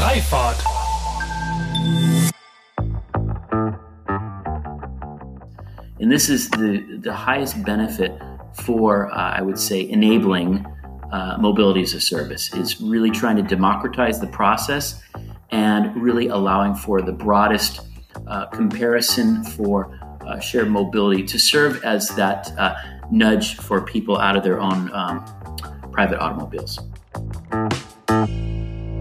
Freifahrt. And this is the, the highest benefit for, uh, I would say, enabling uh, mobility as a service. It's really trying to democratize the process and really allowing for the broadest uh, comparison for uh, shared mobility to serve as that uh, nudge for people out of their own um, private automobiles.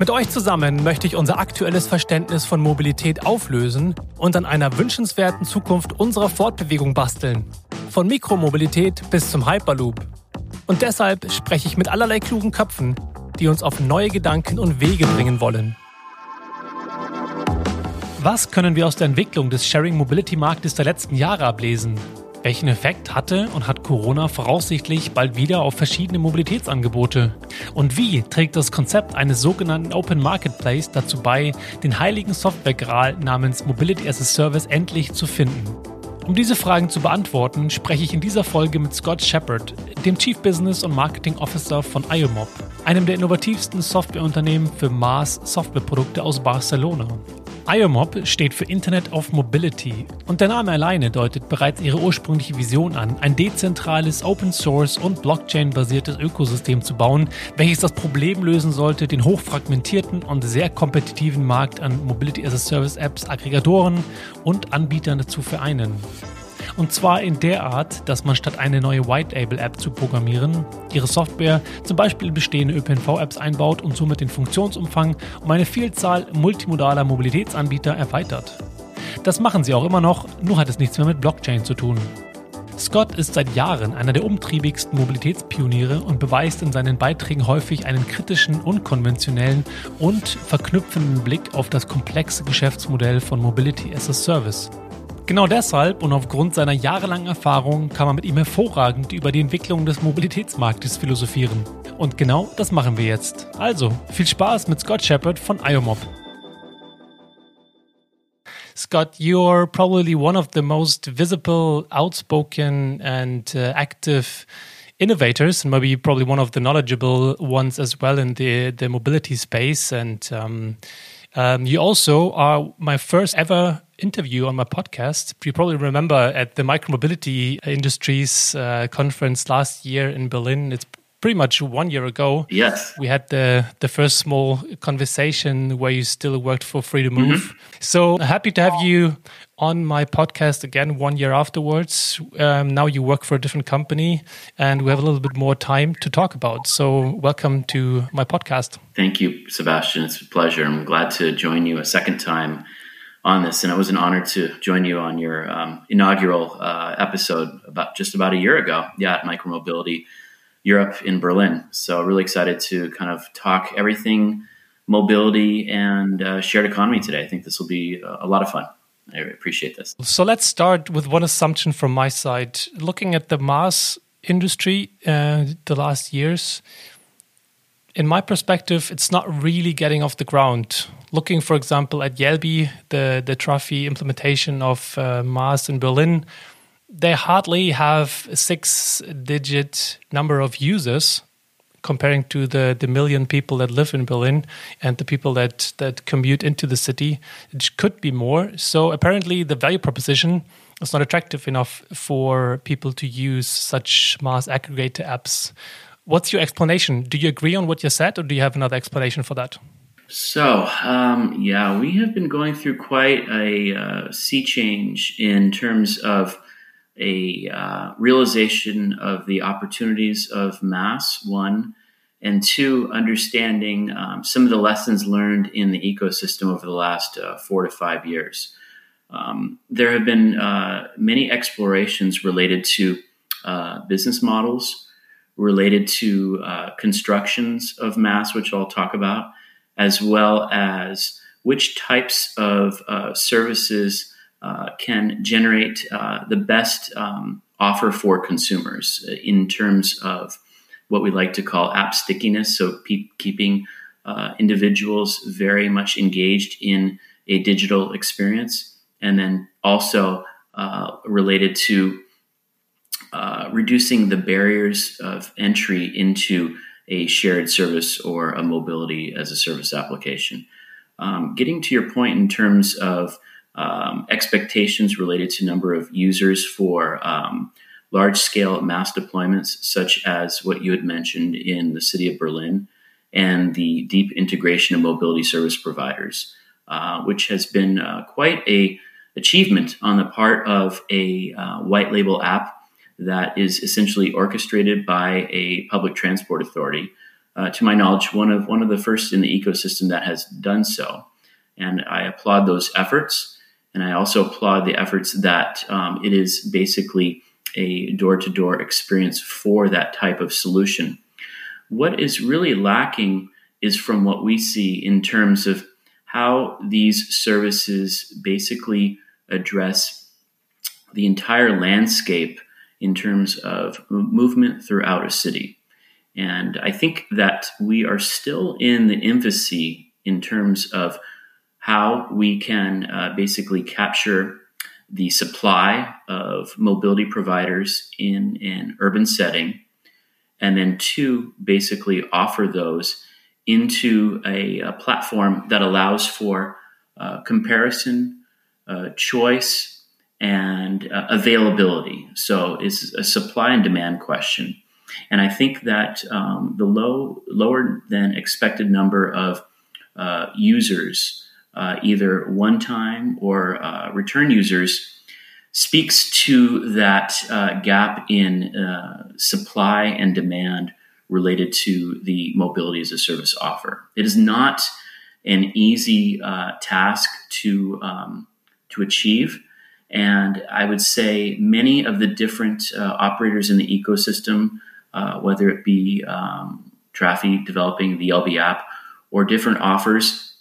Mit euch zusammen möchte ich unser aktuelles Verständnis von Mobilität auflösen und an einer wünschenswerten Zukunft unserer Fortbewegung basteln. Von Mikromobilität bis zum Hyperloop. Und deshalb spreche ich mit allerlei klugen Köpfen, die uns auf neue Gedanken und Wege bringen wollen. Was können wir aus der Entwicklung des Sharing Mobility Marktes der letzten Jahre ablesen? Welchen Effekt hatte und hat Corona voraussichtlich bald wieder auf verschiedene Mobilitätsangebote? Und wie trägt das Konzept eines sogenannten Open Marketplace dazu bei, den heiligen Software-Gral namens Mobility as a Service endlich zu finden? Um diese Fragen zu beantworten, spreche ich in dieser Folge mit Scott Shepard, dem Chief Business und Marketing Officer von IOMOB, einem der innovativsten Softwareunternehmen für Maß Softwareprodukte aus Barcelona. IOMOB steht für Internet of Mobility und der Name alleine deutet bereits ihre ursprüngliche Vision an, ein dezentrales, Open Source und Blockchain-basiertes Ökosystem zu bauen, welches das Problem lösen sollte, den hochfragmentierten und sehr kompetitiven Markt an Mobility as a Service Apps, Aggregatoren und Anbietern zu vereinen. Und zwar in der Art, dass man statt eine neue White-Label-App zu programmieren, ihre Software zum Beispiel bestehende ÖPNV-Apps einbaut und somit den Funktionsumfang um eine Vielzahl multimodaler Mobilitätsanbieter erweitert. Das machen sie auch immer noch, nur hat es nichts mehr mit Blockchain zu tun. Scott ist seit Jahren einer der umtriebigsten Mobilitätspioniere und beweist in seinen Beiträgen häufig einen kritischen, unkonventionellen und verknüpfenden Blick auf das komplexe Geschäftsmodell von Mobility as a Service. Genau deshalb und aufgrund seiner jahrelangen Erfahrung kann man mit ihm hervorragend über die Entwicklung des Mobilitätsmarktes philosophieren. Und genau das machen wir jetzt. Also, viel Spaß mit Scott Shepard von IOMOB. Scott, you're probably one of the most visible, outspoken, and uh, active innovators, and maybe probably one of the knowledgeable ones as well in the the mobility space. And um, um, you also are my first ever interview on my podcast. You probably remember at the micromobility industries uh, conference last year in Berlin. It's pretty much one year ago. Yes. We had the the first small conversation where you still worked for Free to Move. Mm -hmm. So happy to have you on my podcast again one year afterwards. Um, now you work for a different company and we have a little bit more time to talk about. So welcome to my podcast. Thank you, Sebastian. It's a pleasure. I'm glad to join you a second time on this, and it was an honor to join you on your um, inaugural uh, episode about just about a year ago. Yeah, at Micromobility Europe in Berlin. So really excited to kind of talk everything mobility and uh, shared economy today. I think this will be a lot of fun. I appreciate this. So let's start with one assumption from my side. Looking at the MaaS industry uh, the last years, in my perspective, it's not really getting off the ground. Looking, for example, at Jelbi, the the Trafi implementation of uh, MaaS in Berlin, they hardly have a six-digit number of users comparing to the the million people that live in Berlin and the people that that commute into the city. It could be more. So apparently, the value proposition is not attractive enough for people to use such MaaS aggregator apps What's your explanation? Do you agree on what you said, or do you have another explanation for that? So, um, yeah, we have been going through quite a uh, sea change in terms of a uh, realization of the opportunities of MaaS, one, and two, understanding um, some of the lessons learned in the ecosystem over the last uh, four to five years. Um, there have been uh, many explorations related to uh, business models related to uh, constructions of MaaS, which I'll talk about, as well as which types of uh, services uh, can generate uh, the best um, offer for consumers in terms of what we like to call app stickiness. So, pe- keeping uh, individuals very much engaged in a digital experience, and then also uh, related to uh, reducing the barriers of entry into a shared service or a mobility as a service application. Um, getting to your point in terms of um, expectations related to number of users for um, large scale MaaS deployments, such as what you had mentioned in the city of Berlin, and the deep integration of mobility service providers, uh, which has been uh, quite a achievement on the part of a uh, white label app that is essentially orchestrated by a public transport authority. Uh, to my knowledge, one of one of the first in the ecosystem that has done so, and I applaud those efforts. And I also applaud the efforts that um, it is basically a door to door experience for that type of solution. What is really lacking is from what we see in terms of how these services basically address the entire landscape in terms of movement throughout a city. And I think that we are still in the infancy in terms of how we can uh, basically capture the supply of mobility providers in an urban setting, and then two, basically offer those into a, a platform that allows for uh, comparison, uh, choice, and uh, availability. So it's a supply and demand question. And I think that um, the low, lower than expected number of uh, users uh, either one time or uh, return users, speaks to that uh, gap in uh, supply and demand related to the mobility as a service offer. It is not an easy task to, um, to achieve. And I would say many of the different uh, operators in the ecosystem, whether it be um, Trafi developing the Jelbi app or different offers,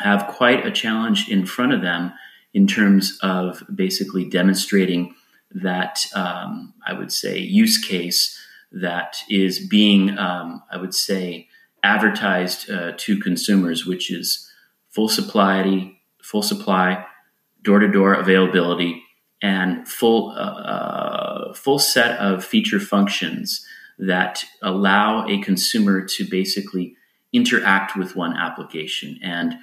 have quite a challenge in front of them in terms of basically demonstrating that um, I would say use case that is being um, I would say advertised uh, to consumers, which is full supply, full supply, door to door availability, and full uh, uh, full set of feature functions that allow a consumer to basically interact with one application and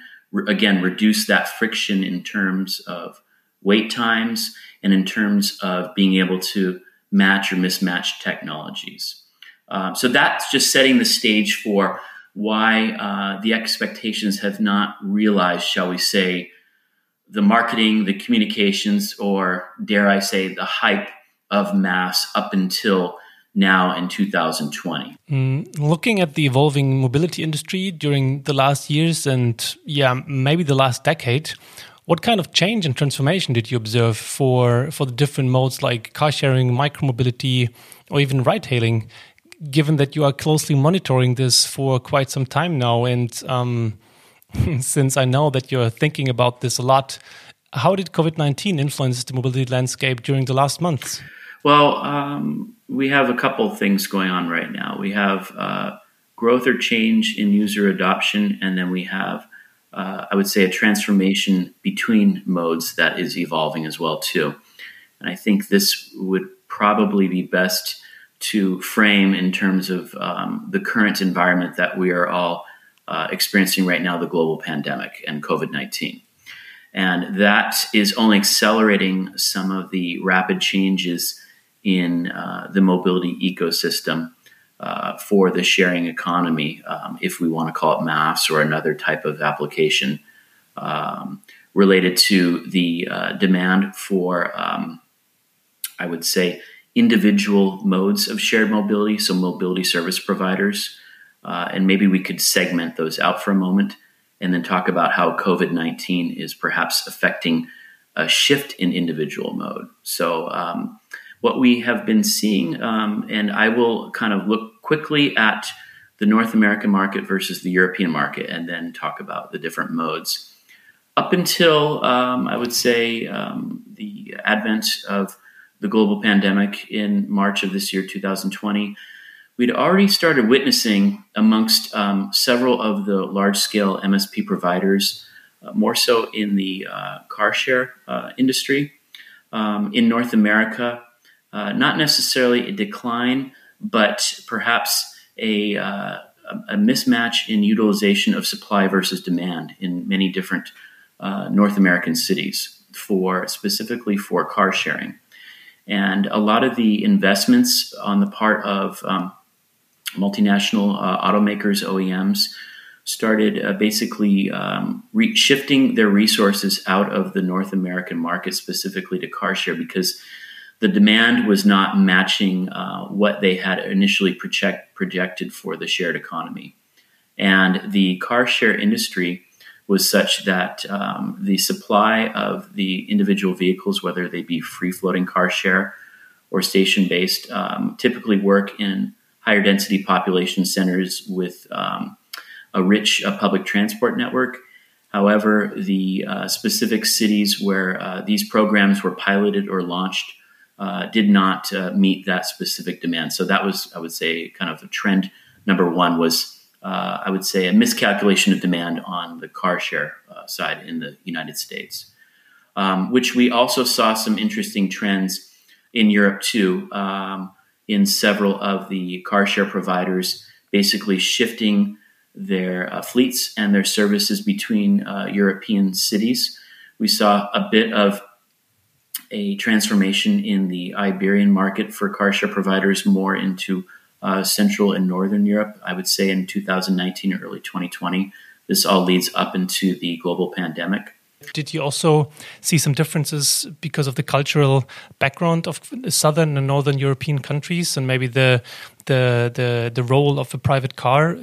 again reduce that friction in terms of wait times and in terms of being able to match or mismatch technologies. Um, so that's just setting the stage for why uh, the expectations have not realized, shall we say, the marketing, the communications, or dare I say, the hype of MaaS up until now in 2020. Mm, looking at the evolving mobility industry during the last years and yeah, maybe the last decade, what kind of change and transformation did you observe for for the different modes like car sharing, micromobility, or even ride hailing? Given that you are closely monitoring this for quite some time now, and um, since I know that you're thinking about this a lot, how did COVID nineteen influence the mobility landscape during the last months? Well, um, we have a couple things going on right now. We have uh, growth or change in user adoption, and then we have, uh, I would say, a transformation between modes that is evolving as well too. And I think this would probably be best to frame in terms of um, the current environment that we are all uh, experiencing right now, the global pandemic and COVID nineteen. And that is only accelerating some of the rapid changes in uh, the mobility ecosystem uh, for the sharing economy, um, if we want to call it MaaS or another type of application um, related to the uh, demand for, um, I would say, individual modes of shared mobility, so mobility service providers. Uh, and maybe we could segment those out for a moment and then talk about how COVID 19 is perhaps affecting a shift in individual mode. So, um, what we have been seeing, um, and I will kind of look quickly at the North American market versus the European market and then talk about the different modes. up until um, I would say um, the advent of the global pandemic in March of this year, 2020, we'd already started witnessing amongst um, several of the large scale MSP providers, uh, more so in the uh, car share uh, industry um, in North America, uh, not necessarily a decline, but perhaps a, uh, a mismatch in utilization of supply versus demand in many different uh, North American cities for specifically for car sharing. And a lot of the investments on the part of um, multinational uh, automakers, OEMs, started uh, basically um, re- shifting their resources out of the North American market, specifically to car share, because the demand was not matching uh, what they had initially project- projected for the shared economy. And the car share industry was such that um, the supply of the individual vehicles, whether they be free floating car share or station based, um, typically work in higher density population centers with um, a rich uh, public transport network. However, the uh, specific cities where uh, these programs were piloted or launched uh, did not uh, meet that specific demand. So that was, I would say, kind of a trend. Number one was uh, I would say, a miscalculation of demand on the car share side in the United States, um, which we also saw some interesting trends in Europe too, um, in several of the car share providers basically shifting their uh, fleets and their services between uh, European cities. We saw a bit of a transformation in the Iberian market for car share providers more into uh, Central and Northern Europe, I would say in 2019 or early 2020. This all leads up into the global pandemic. Did you also see some differences because of the cultural background of southern and northern European countries, and maybe the the the, the role of a private car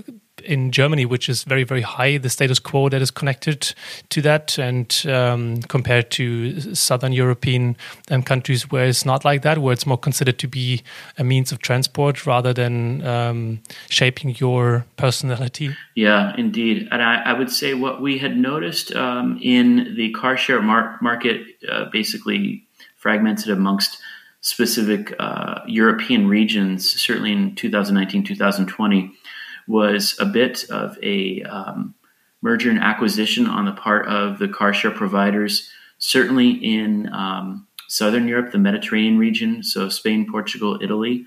in Germany, which is very, very high, the status quo that is connected to that, and um, compared to Southern European um, countries where it's not like that, where it's more considered to be a means of transport rather than um, shaping your personality. Yeah, indeed. And I, I, would say what we had noticed um, in the car share mar- market, uh, basically fragmented amongst specific uh, European regions, certainly in 2019, 2020 was a bit of a um, merger and acquisition on the part of the car share providers, certainly in um, Southern Europe, the Mediterranean region, so Spain, Portugal, Italy.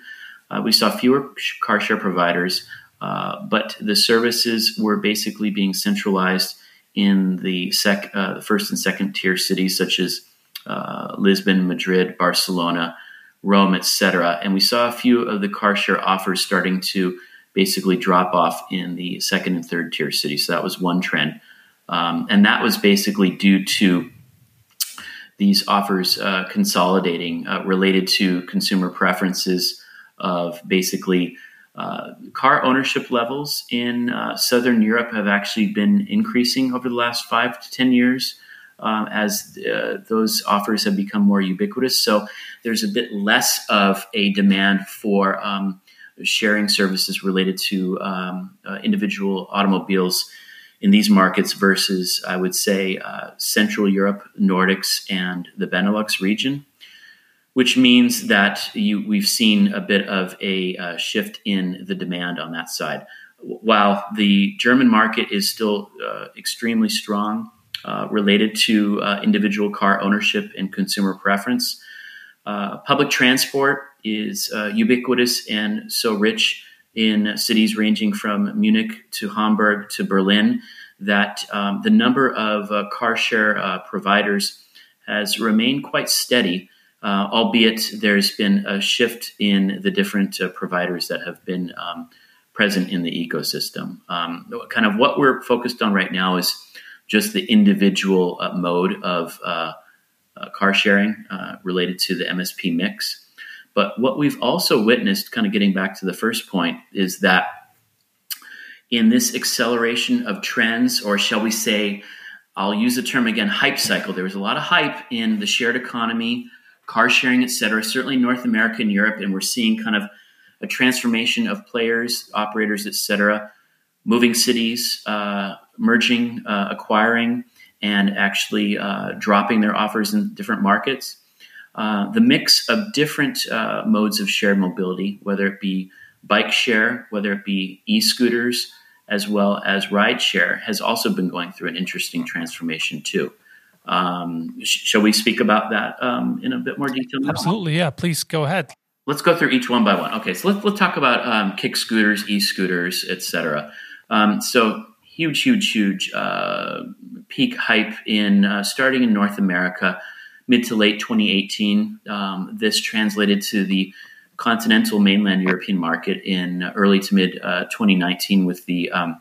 Uh, we saw fewer car share providers, uh, but the services were basically being centralized in the, sec, uh, first and second tier cities such as uh, Lisbon, Madrid, Barcelona, Rome, etc. And we saw a few of the car share offers starting to basically drop off in the second and third tier cities. So that was one trend. Um, and that was basically due to these offers uh, consolidating uh, related to consumer preferences of basically uh, car ownership levels in uh, Southern Europe have actually been increasing over the last five to 10 years. Um, as uh, those offers have become more ubiquitous. So there's a bit less of a demand for um, sharing services related to um, uh, individual automobiles in these markets versus, I would say, uh, Central Europe, Nordics, and the Benelux region, which means that you, we've seen a bit of a uh, shift in the demand on that side. While the German market is still uh, extremely strong uh, related to uh, individual car ownership and consumer preference, public transport is uh, ubiquitous and so rich in cities ranging from Munich to Hamburg to Berlin that um, the number of uh, car share uh, providers has remained quite steady, uh, albeit there's been a shift in the different uh, providers that have been um, present in the ecosystem. Um, kind of what we're focused on right now is just the individual uh, mode of car sharing related to the MSP mix. But what we've also witnessed, kind of getting back to the first point, is that in this acceleration of trends, or shall we say, I'll use the term again, hype cycle. There was a lot of hype in the shared economy, car sharing, et cetera, certainly North America and Europe, and we're seeing kind of a transformation of players, operators, et cetera, moving cities, uh, merging, uh, acquiring, and actually uh, dropping their offers in different markets. Uh, the mix of different uh, modes of shared mobility, whether it be bike share, whether it be e scooters, as well as ride share, has also been going through an interesting transformation too. Um, sh- shall we speak about that um, in a bit more detail? Now? Absolutely, yeah. Please go ahead. Let's go through each one by one. Okay, so let's, let's talk about um, kick scooters, e scooters, etc. Um, so huge, huge, huge uh, peak hype in uh, starting in North America, mid to late 2018. Um, this translated to the continental mainland European market in early to mid uh, 2019 with the um,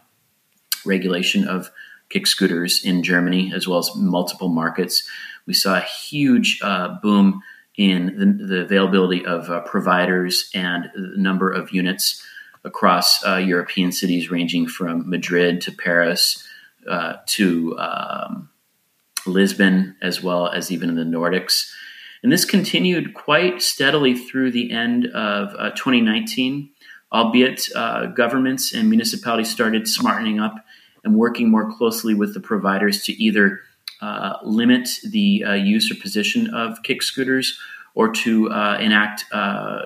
regulation of kick scooters in Germany as well as multiple markets. We saw a huge uh, boom in the, the availability of uh, providers and the number of units across uh, European cities, ranging from Madrid to Paris uh, to um, Lisbon, as well as even in the Nordics. And this continued quite steadily through the end of uh, 2019, albeit uh, governments and municipalities started smartening up and working more closely with the providers to either uh, limit the uh, use or position of kick scooters or to enact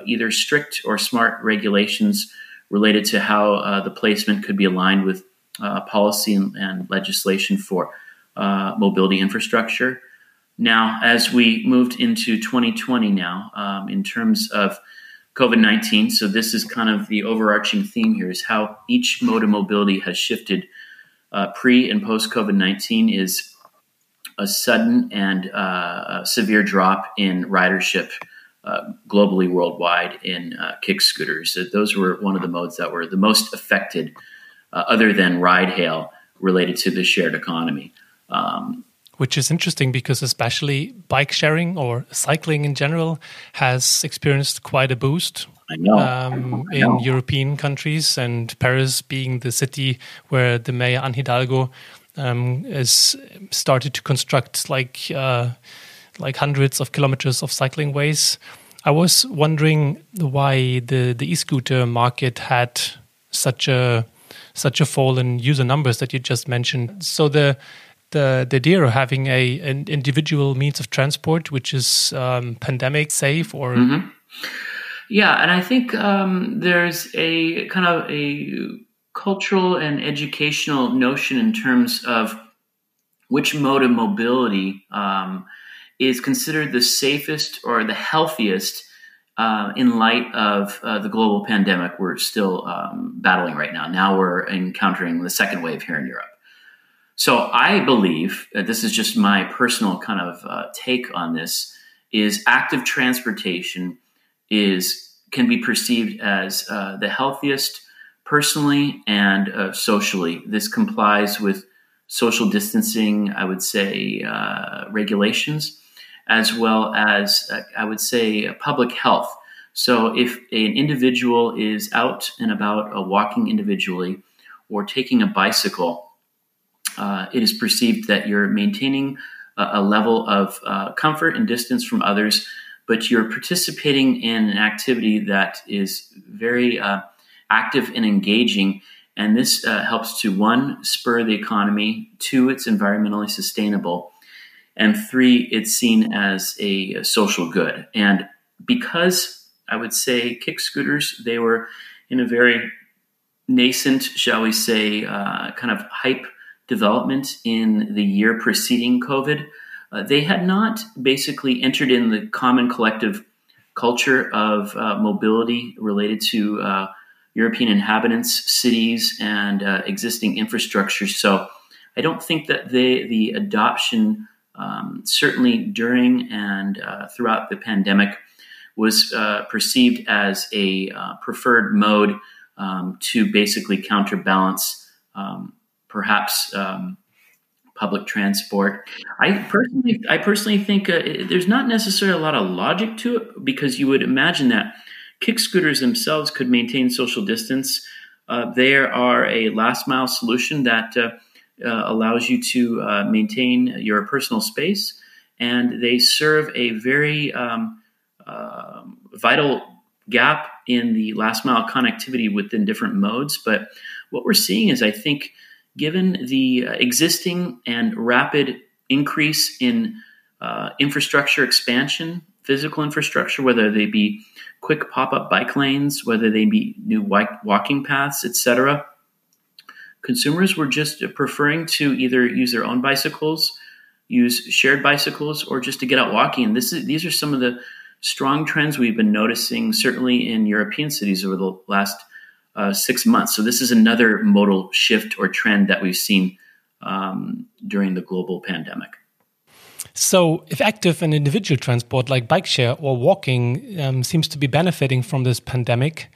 either strict or smart regulations related to how uh, the placement could be aligned with uh, policy and, and, legislation for uh, mobility infrastructure. Now, as we moved into 2020 now, um, in terms of COVID 19, so this is kind of the overarching theme here is how each mode of mobility has shifted uh, pre and post COVID 19 is a sudden and uh, severe drop in ridership uh, globally worldwide in uh, kick scooters. those were one of the modes that were the most affected, uh, other than ride hail, related to the shared economy. Um, which is interesting because especially bike sharing or cycling in general has experienced quite a boost um, in European countries, and Paris being the city where the mayor Anne Hidalgo um, has started to construct like uh, like hundreds of kilometers of cycling ways. I was wondering why the the e-scooter market had such a such a fall in user numbers that you just mentioned. So the the the idea of having a an individual means of transport which is um, pandemic safe or mm -hmm. yeah, and I think um, there's a kind of a cultural and educational notion in terms of which mode of mobility um, is considered the safest or the healthiest uh, in light of uh, the global pandemic we're still um, battling right now. Now we're encountering the second wave here in Europe. So I believe that this is just my personal kind of uh, take on this is active transportation is can be perceived as uh, the healthiest personally and uh, socially. This complies with social distancing, I would say, uh, regulations as well as, uh, I would say, public health. So, if an individual is out and about uh, walking individually or taking a bicycle, uh, it is perceived that you're maintaining a, a level of uh, comfort and distance from others, but you're participating in an activity that is very uh, active and engaging. And this uh, helps to one, spur the economy, two, it's environmentally sustainable, and three, it's seen as a, social good. And because I would say kick scooters, they were in a very nascent, shall we say, uh, kind of hype development in the year preceding COVID. Uh, they had not basically entered in the common collective culture of uh, mobility related to uh, European inhabitants, cities, and uh, existing infrastructure. So I don't think that they, the adoption um, certainly during and uh, throughout the pandemic, was uh, perceived as a preferred mode um, to basically counterbalance um, perhaps um, public transport. I personally, I personally think uh, there's not necessarily a lot of logic to it because you would imagine that kick scooters themselves could maintain social distance. Uh, they are a last mile solution that uh, uh, allows you to uh, maintain your personal space, and they serve a very um, uh, vital gap in the last mile connectivity within different modes. But what we're seeing is, I think, given the existing and rapid increase in uh, infrastructure expansion, physical infrastructure, whether they be quick pop-up bike lanes, whether they be new walking paths, etc. Consumers were just preferring to either use their own bicycles, use shared bicycles, or just to get out walking. And this is, these are some of the strong trends we've been noticing, certainly in European cities over the last uh, six months. So this is another modal shift or trend that we've seen um, during the global pandemic. So, if active and individual transport like bike share or walking um, seems to be benefiting from this pandemic,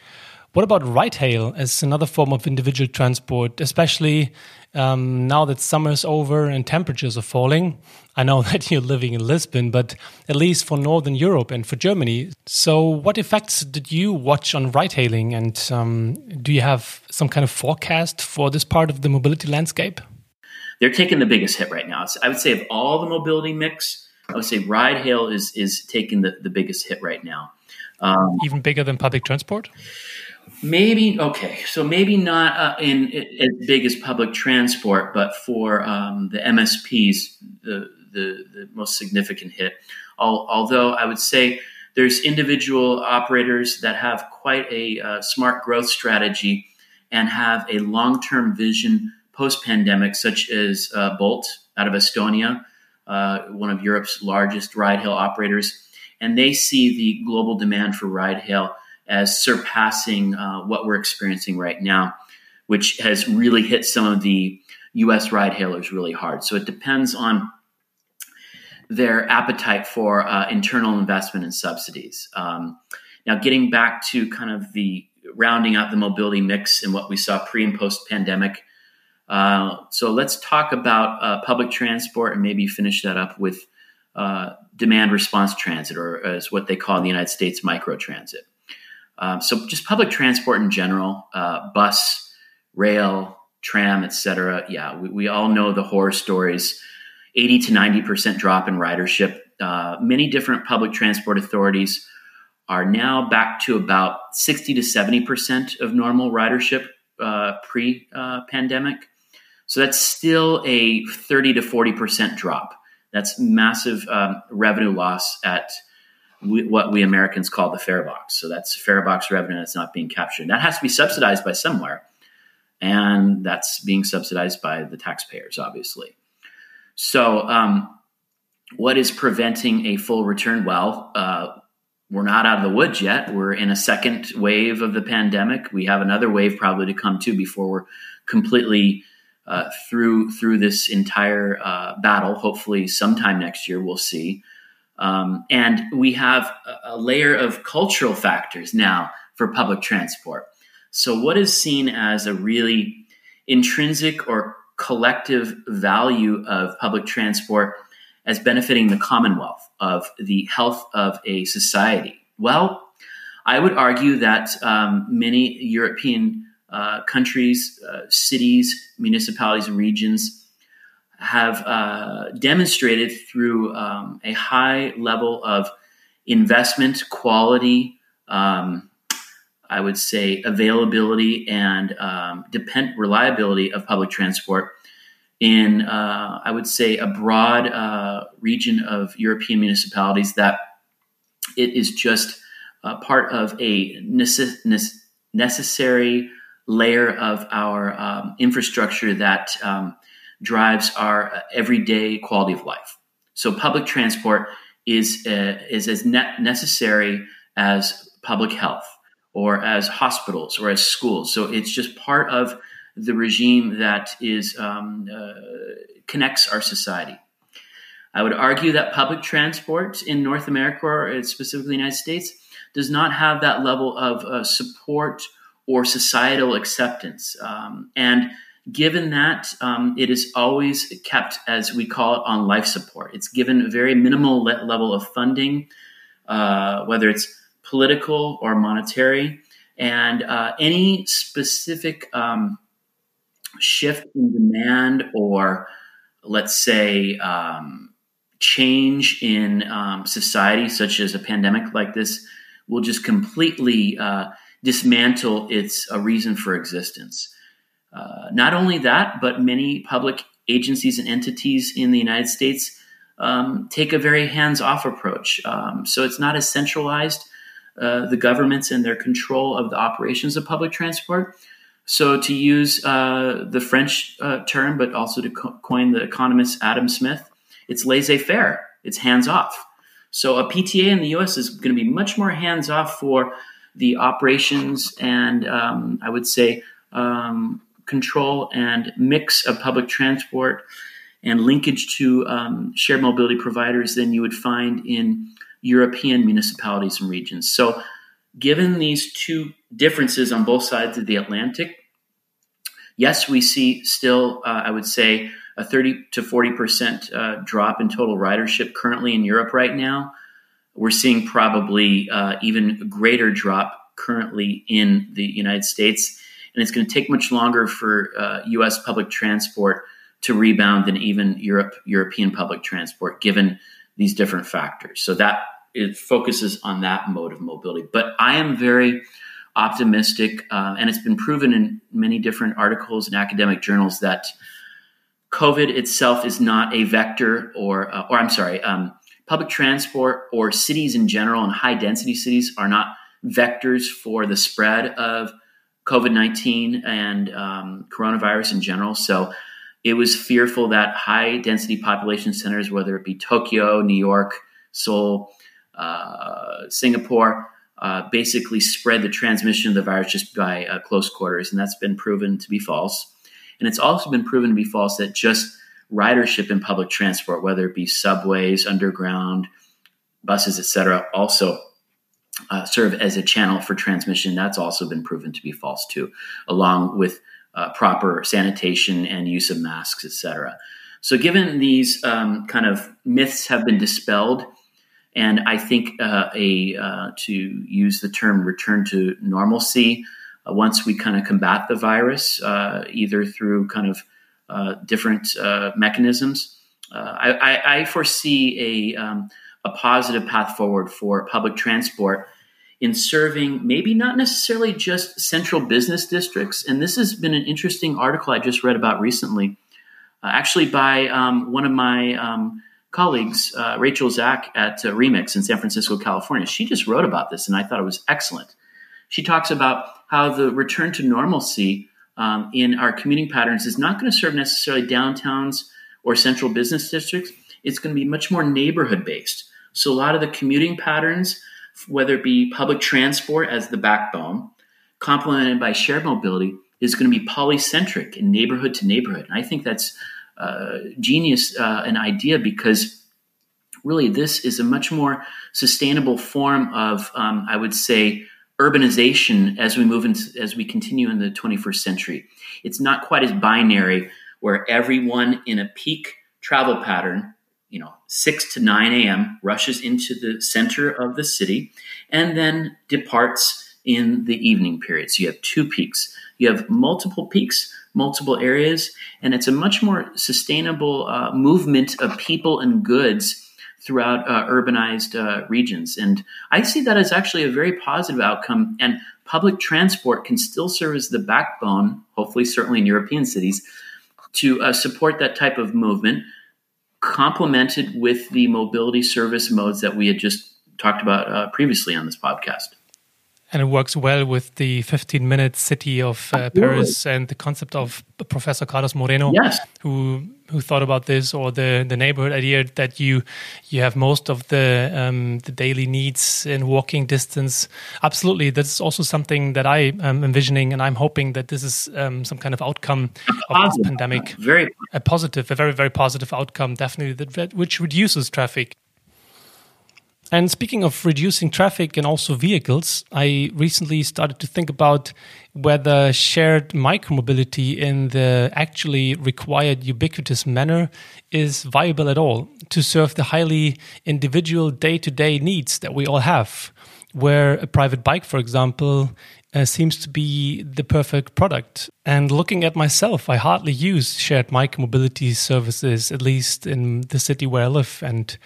what about ride hail as another form of individual transport, especially um, now that summer is over and temperatures are falling? I know that you're living in Lisbon, but at least for Northern Europe and for Germany. So, what effects did you watch on ride hailing? And um, do you have some kind of forecast for this part of the mobility landscape? They're taking the biggest hit right now. I would say of all the mobility mix, I would say ride hail is, is taking the, the biggest hit right now. Um, Even bigger than public transport? Maybe okay, so maybe not uh, in, in, as big as public transport, but for um, the MSPs, the, the, the most significant hit. although I would say there's individual operators that have quite a uh, smart growth strategy and have a long-term vision post-pandemic, such as uh, Bolt out of Estonia, uh, one of Europe's largest ride-hail operators, and they see the global demand for ride-hail as surpassing uh, what we're experiencing right now, which has really hit some of the U.S. ride hailers really hard. So it depends on their appetite for uh, internal investment and subsidies. Um, now, getting back to kind of the rounding out the mobility mix and what we saw pre and post pandemic. Uh, so let's talk about uh, public transport and maybe finish that up with uh, demand response transit, or as what they call in the United States, micro transit. Um, so just public transport in general, uh, bus, rail, tram, etc. Yeah, we, we, all know the horror stories. 80 to 90% drop in ridership. Uh, many different public transport authorities are now back to about 60 to 70% of normal ridership uh, pre pandemic. So that's still a 30 to 40% drop. That's massive um, revenue loss at we, what we Americans call the fare box. So that's fare box revenue that's not being captured. That has to be subsidized by somewhere, and that's being subsidized by the taxpayers, obviously. So, um, what is preventing a full return? Well, uh, we're not out of the woods yet. We're in a second wave of the pandemic. We have another wave probably to come too before we're completely uh, through through this entire uh, battle. Hopefully, sometime next year we'll see. Um, and we have a, a layer of cultural factors now for public transport. So, what is seen as a really intrinsic or collective value of public transport as benefiting the commonwealth of the health of a society? Well, I would argue that um, many European uh, countries, uh, cities, municipalities, and regions have uh, demonstrated through um, a high level of investment, quality, um, I would say availability and um, depend reliability of public transport in, uh, I would say, a broad uh, region of European municipalities that it is just part of a necess- necessary layer of our um, infrastructure that um, drives our everyday quality of life. So public transport is uh, is as ne- necessary as public health or as hospitals or as schools. So it's just part of the regime that is um, uh, connects our society. I would argue that public transport in North America, or specifically the United States, does not have that level of uh, support or societal acceptance. Um, and Given that, um, it is always kept, as we call it, on life support. It's given a very minimal le- level of funding, uh, whether it's political or monetary, and uh, any specific um, shift in demand or, let's say, um, change in um, society, such as a pandemic like this, will just completely uh, dismantle its a reason for existence. Uh, not only that, but many public agencies and entities in the United States um, take a very hands off approach. Um, so it's not as centralized, uh, the governments and their control of the operations of public transport. So, to use uh, the French uh, term, but also to co- coin the economist Adam Smith, it's laissez faire, it's hands off. So, a PTA in the US is going to be much more hands off for the operations and um, I would say um, control and mix of public transport and linkage to um, shared mobility providers than you would find in European municipalities and regions. So, given these two differences on both sides of the Atlantic, yes, we see still, uh, I would say, a 30 to 40% uh, drop in total ridership currently in Europe right now. We're seeing probably uh, even greater drop currently in the United States and it's going to take much longer for uh, U.S. public transport to rebound than even Europe European public transport, given these different factors. So that it focuses on that mode of mobility. But I am very optimistic, uh, and it's been proven in many different articles and academic journals that COVID itself is not a vector, or uh, or I'm sorry, um, public transport or cities in general and high density cities are not vectors for the spread of COVID 19 and um, coronavirus in general. So it was fearful that high density population centers, whether it be Tokyo, New York, Seoul, uh, Singapore, uh, basically spread the transmission of the virus just by uh, close quarters. And that's been proven to be false. And it's also been proven to be false that just ridership in public transport, whether it be subways, underground, buses, etc., also uh, serve as a channel for transmission. That's also been proven to be false too, along with uh, proper sanitation and use of masks, etc. So, given these um, kind of myths have been dispelled, and I think uh, a uh, to use the term "return to normalcy," uh, once we kind of combat the virus, uh, either through kind of different mechanisms, I, I, I, foresee a um, a positive path forward for public transport in serving maybe not necessarily just central business districts. And this has been an interesting article I just read about recently, uh, actually by um, one of my um, colleagues, uh, Rachel Zack at uh, Remix in San Francisco, California. She just wrote about this, and I thought it was excellent. She talks about how the return to normalcy um, in our commuting patterns is not going to serve necessarily downtowns or central business districts. It's going to be much more neighborhood based. So a lot of the commuting patterns, whether it be public transport as the backbone, complemented by shared mobility, is going to be polycentric and neighborhood to neighborhood. And I think that's uh, genius, uh, an idea because really this is a much more sustainable form of, um, I would say, urbanization as we move into as we continue in the 21st century. It's not quite as binary where everyone in a peak travel pattern you know, 6 to 9 a.m., rushes into the center of the city, and then departs in the evening period. So you have two peaks. You have multiple peaks, multiple areas, and it's a much more sustainable uh, movement of people and goods throughout uh, urbanized uh, regions. And I see that as actually a very positive outcome. And public transport can still serve as the backbone, hopefully, certainly in European cities, to uh, support that type of movement complemented with the mobility service modes that we had just talked about uh, previously on this podcast. And it works well with the 15 minute city of uh, Paris and the concept of Professor Carlos Moreno, yes. who who thought about this, or the, the neighborhood idea that you you have most of the um, the daily needs in walking distance. Absolutely, that's also something that I am envisioning, and I'm hoping that this is um, some kind of outcome of this pandemic. Very a positive, a very very positive outcome, definitely that which reduces traffic. And speaking of reducing traffic and also vehicles, I recently started to think about whether shared micromobility in the actually required ubiquitous manner is viable at all to serve the highly individual day to day needs that we all have. Where a private bike, for example, uh, seems to be the perfect product. And looking at myself, I hardly use shared micromobility services, at least in the city where I live. And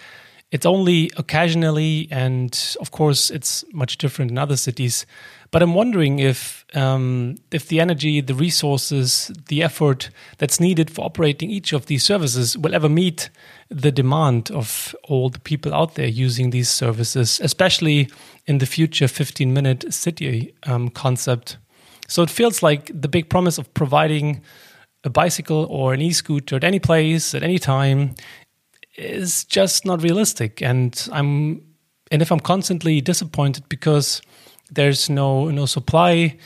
It's only occasionally, and of course, it's much different in other cities. But I'm wondering if um, if the energy, the resources, the effort that's needed for operating each of these services will ever meet the demand of all the people out there using these services, especially in the future 15 minute city um, concept. So it feels like the big promise of providing a bicycle or an e scooter at any place, at any time, is just not realistic. And I'm and if I'm constantly disappointed because there's no no supply,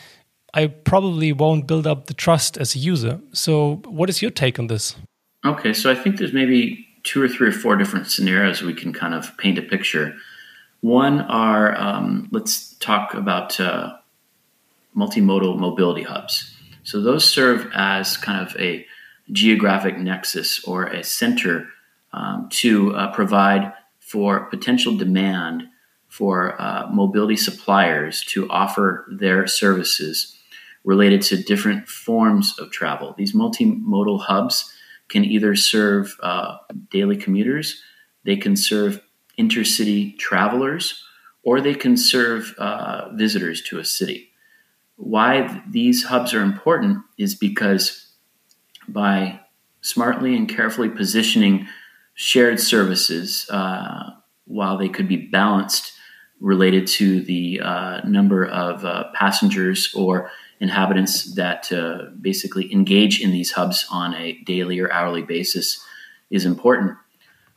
I probably won't build up the trust as a user. So what is your take on this? Okay, so I think there's maybe two or three or four different scenarios we can kind of paint a picture. One are um, let's talk about uh, multimodal mobility hubs. So those serve as kind of a geographic nexus or a center um, to uh, provide for potential demand for uh, mobility suppliers to offer their services related to different forms of travel. These multimodal hubs can either serve uh, daily commuters, they can serve intercity travelers, or they can serve uh, visitors to a city. Why these hubs are important is because by smartly and carefully positioning shared services, uh, while they could be balanced related to the uh, number of uh, passengers or inhabitants that uh, basically engage in these hubs on a daily or hourly basis is important.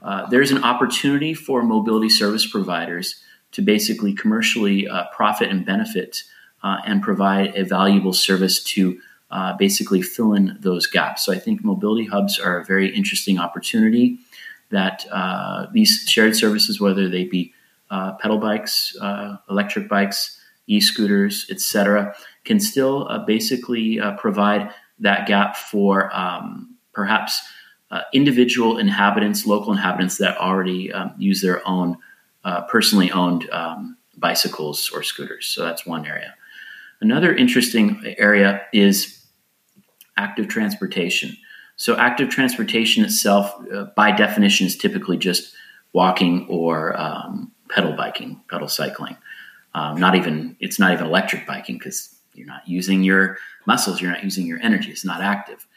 Uh, there's an opportunity for mobility service providers to basically commercially uh, profit and benefit and provide a valuable service to basically fill in those gaps. So I think mobility hubs are a very interesting opportunity that uh, these shared services, whether they be uh, pedal bikes, uh, electric bikes, e-scooters, etc., can still uh, basically uh, provide that gap for um, perhaps individual inhabitants, local inhabitants that already um, use their own personally owned um, bicycles or scooters. So that's one area. Another interesting area is active transportation. So active transportation itself, uh, by definition, is typically just walking or um, pedal biking, pedal cycling. Um, not even it's not even electric biking because you're not using your muscles, you're not using your energy. It's not active.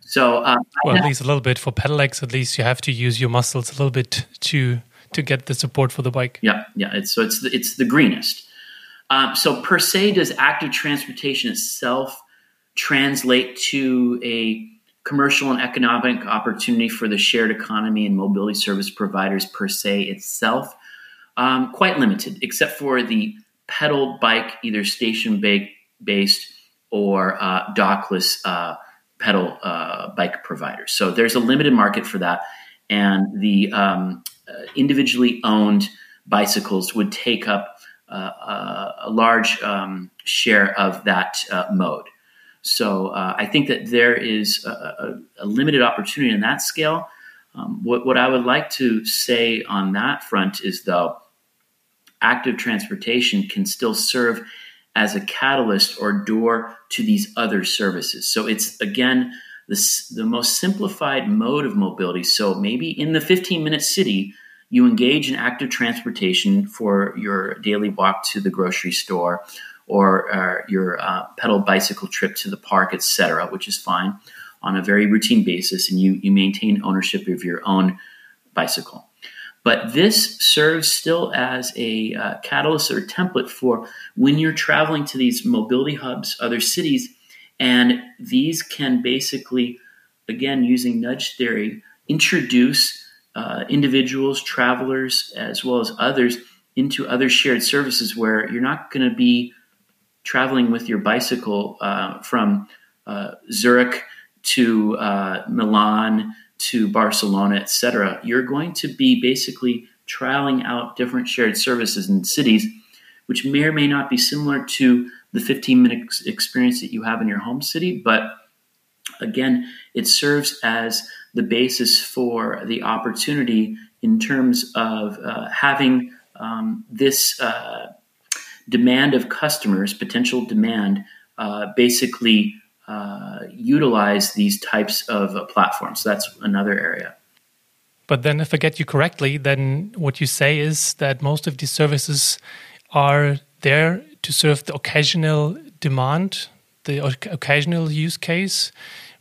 So, uh, well, at least a little bit for pedelecs. At least you have to use your muscles a little bit to to get the support for the bike. Yeah, yeah. It's, so it's the, it's the greenest. Um, so per se, does active transportation itself translate to a commercial and economic opportunity for the shared economy and mobility service providers per se itself um, quite limited, except for the pedal bike, either station based or uh, dockless uh, pedal uh, bike providers. So there's a limited market for that, and the um, uh, individually owned bicycles would take up uh, uh, a large um, share of that mode. So uh, I think that there is a, a, a limited opportunity in that scale. Um, what, what I would like to say on that front is, though, active transportation can still serve as a catalyst or door to these other services. So it's again the, the most simplified mode of mobility. So maybe in the 15 minute city, you engage in active transportation for your daily walk to the grocery store or uh, your uh, pedal bicycle trip to the park, etc., which is fine on a very routine basis, and you, you maintain ownership of your own bicycle. But this serves still as a uh, catalyst or template for when you're traveling to these mobility hubs, other cities, and these can basically, again, using nudge theory, introduce uh, individuals, travelers, as well as others into other shared services where you're not going to be traveling with your bicycle uh, from uh, Zurich to uh, Milan to Barcelona, etc., you're going to be basically trialing out different shared services in cities, which may or may not be similar to the 15 minute experience that you have in your home city. But again, it serves as the basis for the opportunity in terms of uh, having um, this uh, demand of customers, potential demand, uh, basically uh, utilize these types of uh, platforms. That's another area. But then, if I get you correctly, then what you say is that most of these services are there to serve the occasional demand, the occasional use case,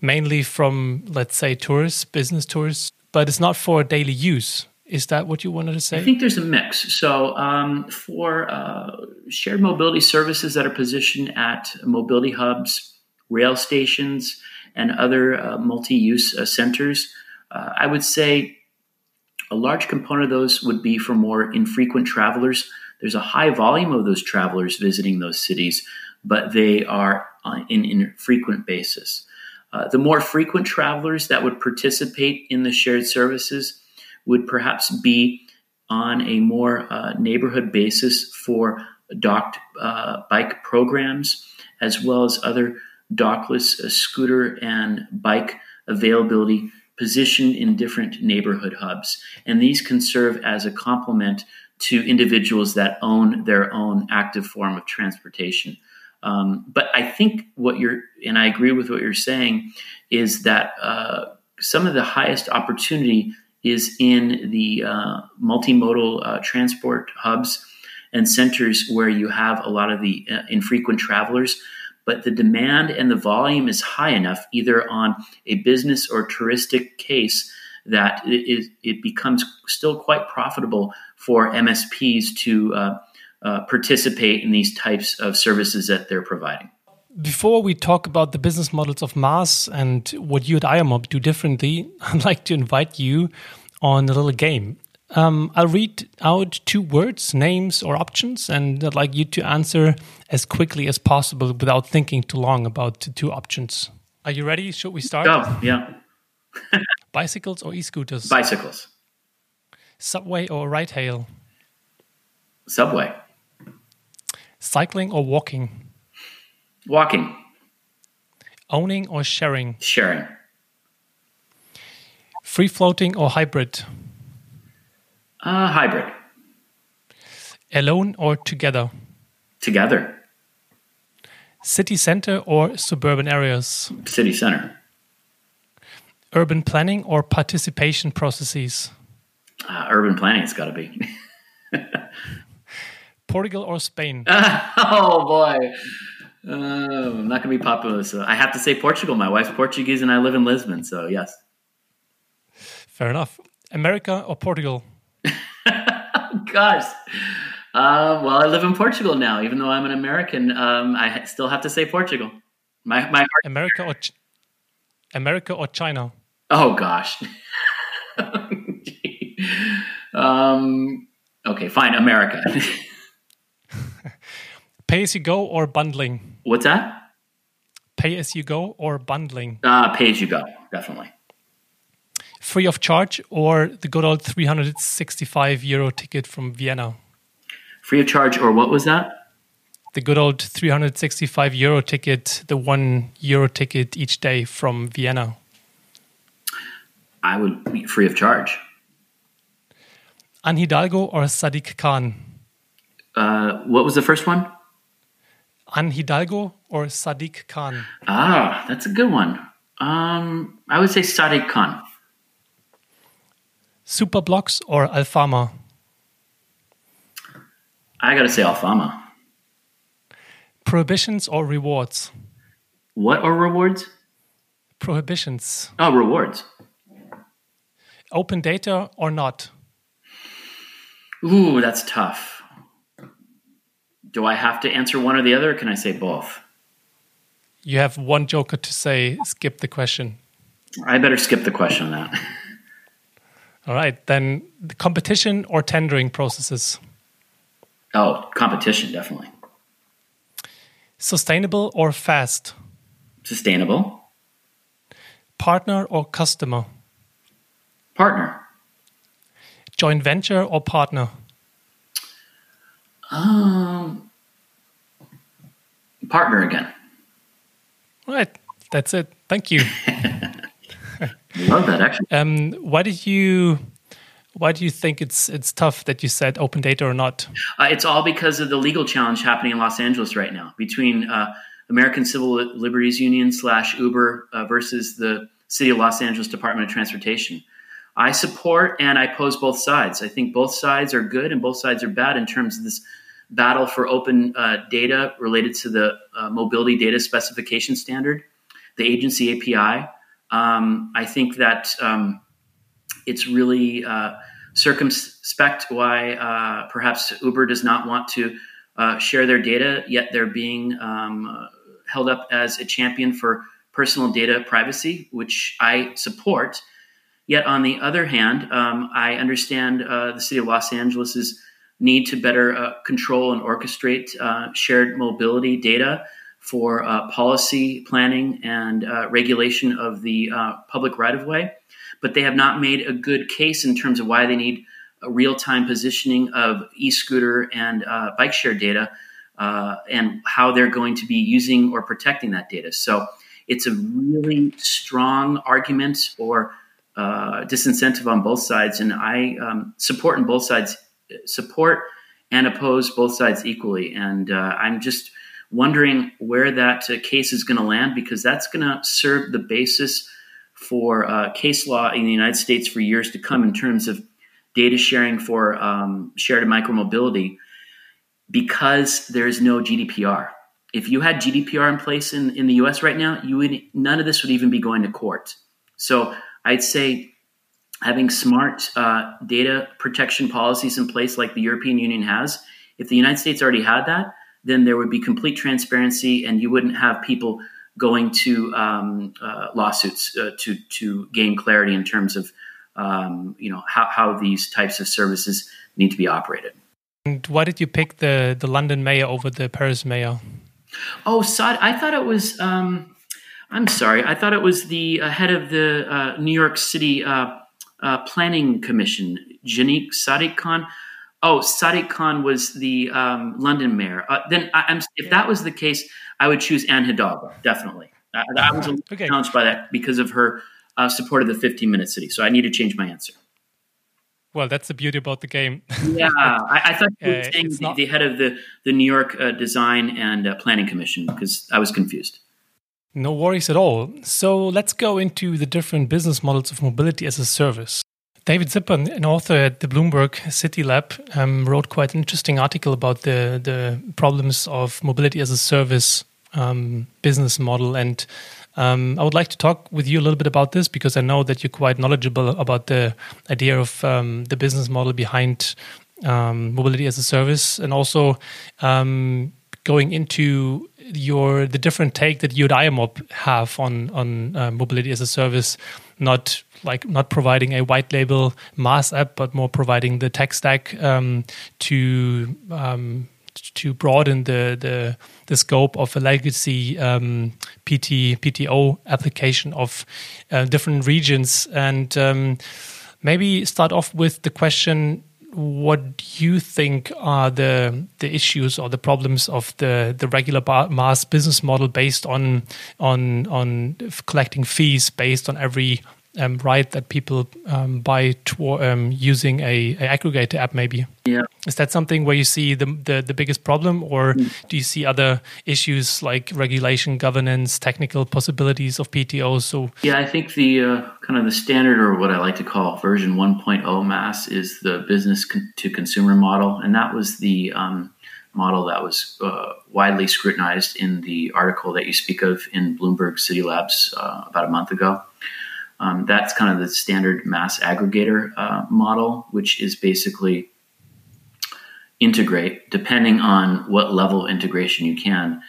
mainly from, let's say, tourists, business tourists, but it's not for daily use. Is that what you wanted to say? I think there's a mix. So, um, for uh, shared mobility services that are positioned at mobility hubs, rail stations, and other uh, multi use uh, centers, uh, I would say a large component of those would be for more infrequent travelers. There's a high volume of those travelers visiting those cities, but they are on an infrequent basis. Uh, the more frequent travelers that would participate in the shared services would perhaps be on a more uh, neighborhood basis for docked uh, bike programs, as well as other dockless uh, scooter and bike availability positioned in different neighborhood hubs. And these can serve as a complement to individuals that own their own active form of transportation. Um, but I think what you're, and I agree with what you're saying, is that uh, some of the highest opportunity is in the uh, multimodal uh, transport hubs and centers where you have a lot of the uh, infrequent travelers. But the demand and the volume is high enough, either on a business or touristic case, that it, it becomes still quite profitable for MSPs to uh, uh, participate in these types of services that they're providing. Before we talk about the business models of MaaS and what you at IOMOB do differently, I'd like to invite you on a little game. Um, I'll read out two words, names, or options, and I'd like you to answer as quickly as possible without thinking too long about the two options. Are you ready? Should we start? Go, yeah. Bicycles or e scooters? Bicycles. Subway or ride hail? Subway. Cycling or walking? Walking. Owning or sharing? Sharing. Free floating or hybrid? Uh, hybrid. Alone or together? Together. City center or suburban areas? City center. Urban planning or participation processes? Uh, urban planning, it's got to be. Portugal or Spain? oh boy, uh, I'm not going to be popular. So I have to say Portugal. My wife's Portuguese, and I live in Lisbon. So yes. Fair enough. America or Portugal? Gosh. Uh, well, I live in Portugal now. Even though I'm an American, um, I still have to say Portugal. My my heart- America or Ch- America or China? Oh gosh. um, okay, fine. America. Pay as you go or bundling? What's that? Pay as you go or bundling? Uh, pay as you go, definitely. Free of charge or the good old 365 euro ticket from Vienna? Free of charge or what was that? The good old 365 euro ticket, the one euro ticket each day from Vienna. I would be free of charge. Anne Hidalgo or Sadiq Khan? Uh, what was the first one? Anne Hidalgo or Sadiq Khan? Ah, that's a good one. Um, I would say Sadiq Khan. Superblocks or Alfama? I gotta say Alfama. Prohibitions or rewards? What are rewards? Prohibitions. Oh, rewards. Open data or not? Ooh, that's tough do I have to answer one or the other, or can I say both? You have one joker to say skip the question. I better skip the question on that. All right, then the competition or tendering processes. Oh, competition, definitely. Sustainable or fast? Sustainable. Partner or customer? Partner. Joint venture or partner? Um, partner again. All right, that's it. Thank you. Love that actually. Um, why did you? Why do you think it's it's tough that you said open data or not? Uh, it's all because of the legal challenge happening in Los Angeles right now between uh, American Civil Liberties Union slash Uber uh, versus the City of Los Angeles Department of Transportation. I support and I oppose both sides. I think both sides are good and both sides are bad in terms of this battle for open uh, data related to the uh, mobility data specification standard, the agency API. Um, I think that um, it's really uh, circumspect why uh, perhaps Uber does not want to uh, share their data, yet they're being um, held up as a champion for personal data privacy, which I support. Yet, on the other hand, um, I understand uh, the city of Los Angeles's need to better uh, control and orchestrate uh, shared mobility data for uh, policy planning and uh, regulation of the uh, public right of way. But they have not made a good case in terms of why they need a real time positioning of e scooter and bike share data and how they're going to be using or protecting that data. So, it's a really strong argument or uh, disincentive on both sides, and I um, support on both sides support and oppose both sides equally. And uh, I'm just wondering where that uh, case is going to land because that's going to serve the basis for uh, case law in the United States for years to come in terms of data sharing for um, shared micromobility because there's no GDPR. If you had GDPR in place in, in the US right now, you would none of this would even be going to court. So I'd say having smart uh, data protection policies in place like the European Union has, if the United States already had that, then there would be complete transparency and you wouldn't have people going to um, uh, lawsuits uh, to, to gain clarity in terms of um, you know how, how these types of services need to be operated. And why did you pick the, the London mayor over the Paris mayor? Oh, I thought it was. Um, I'm sorry. I thought it was the uh, head of the uh, New York City uh, uh, Planning Commission, Janette Sadik-Khan. Oh, Sadiq Khan was the um, London mayor. Uh, then, I, if that was the case, I would choose Anne Hidalgo, definitely. I, I was okay. challenged by that because of her uh, support of the 15 minute city. So I need to change my answer. Well, that's the beauty about the game. yeah, I, I, thought you were saying the, not... the, head of the, the New York uh, Design and uh, Planning Commission because I was confused. No worries at all. So let's go into the different business models of mobility as a service. David Zipper, an author at the Bloomberg City Lab, um, wrote quite an interesting article about the the problems of mobility as a service um, business model. And um, I would like to talk with you a little bit about this because I know that you're quite knowledgeable about the idea of um, the business model behind um, mobility as a service, and also um, going into your the different take that you have on on uh, mobility as a service, not like not providing a white label MaaS app, but more providing the tech stack um, to um, to broaden the the, the scope of a legacy um, PT PTO application of uh, different regions. And um, maybe start off with the question what do you think are the the issues or the problems of the the regular MaaS business model based on on on collecting fees based on every um, right that people um, buy um, using a, a, aggregator app maybe? Yeah. Is that something where you see the the, the biggest problem or mm. do you see other issues like regulation governance technical possibilities of ptos so yeah i think the uh, kind of the standard or what i like to call version 1.0 MaaS is the business con- to consumer model. And that was the um, model that was uh, widely scrutinized in the article that you speak of in bloomberg city labs uh, about a month ago um, that's kind of the standard MaaS aggregator uh, model, which is basically integrate, depending on what level of integration you can,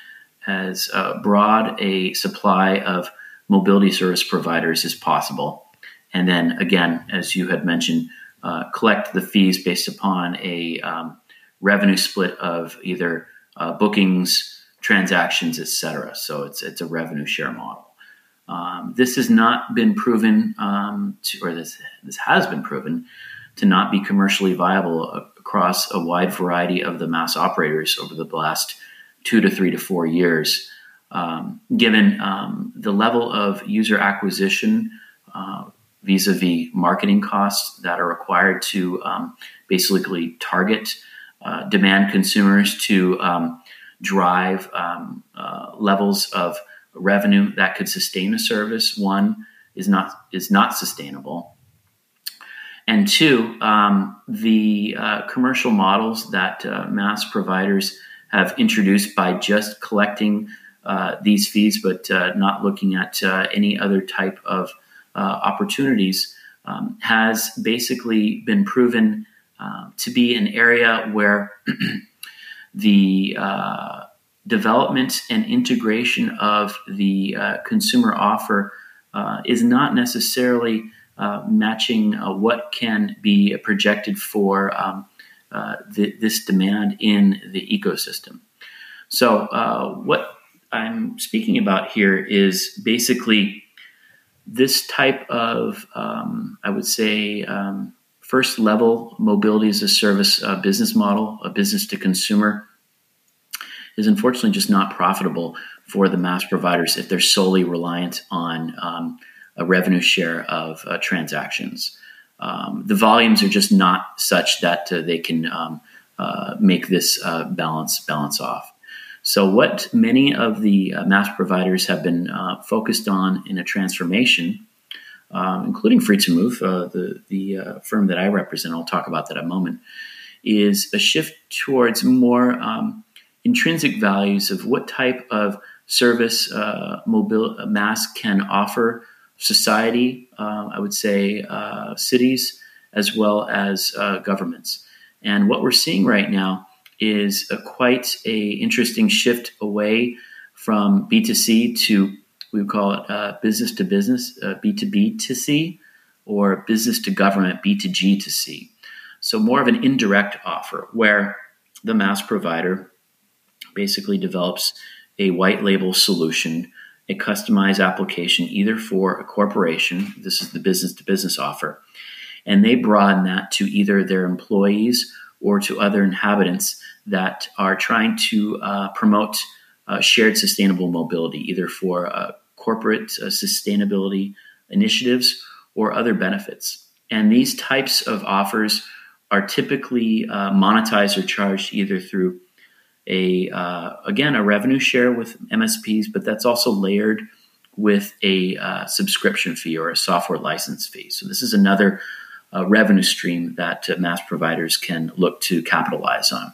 as uh, broad a supply of mobility service providers as possible. And then again, as you had mentioned, uh, collect the fees based upon a um, revenue split of either uh, bookings, transactions, etc. So it's it's a revenue share model. Um, this has not been proven, um, to, or this this has been proven to not be commercially viable across a wide variety of the MaaS operators over the last two to three to four years. Um, given um, the level of user acquisition uh, vis-a-vis marketing costs that are required to um, basically target uh, demand consumers to um, drive uh, levels of revenue that could sustain a service one is not is not sustainable. And two, um, the uh, commercial models that uh, MaaS providers have introduced by just collecting uh, these fees, but uh, not looking at uh, any other type of uh, opportunities, um, has basically been proven to be an area where the development and integration of the consumer offer is not necessarily uh, matching uh, what can be projected for um, uh, th- this demand in the ecosystem. So, uh, what I'm speaking about here is basically this type of, um, I would say, um, first level mobility as a service uh, business model, a business to consumer, is unfortunately just not profitable for the MaaS providers if they're solely reliant on um, a revenue share of uh, transactions. Um, the volumes are just not such that uh, they can um, uh, make this uh, balance balance off. So, what many of the uh, MaaS providers have been uh, focused on in a transformation, um, including Free to Move, the the firm that I represent, I'll talk about that in a moment, is a shift towards more um, intrinsic values of what type of service uh, mobile MaaS can offer society, uh, I would say uh, cities, as well as uh, governments. And what we're seeing right now is a quite a interesting shift away from B2C to we would call it uh, business to business, B2B to C, or business to government, B2G to C. So more of an indirect offer where the MaaS provider basically develops a white label solution a customized application either for a corporation, this is the business to business offer, and they broaden that to either their employees or to other inhabitants that are trying to uh, promote uh, shared sustainable mobility, either for uh, corporate uh, sustainability initiatives or other benefits. And these types of offers are typically uh, monetized or charged either through a uh, again a revenue share with MSPs, but that's also layered with a uh, subscription fee or a software license fee. So this is another uh, revenue stream that uh, MaaS providers can look to capitalize on.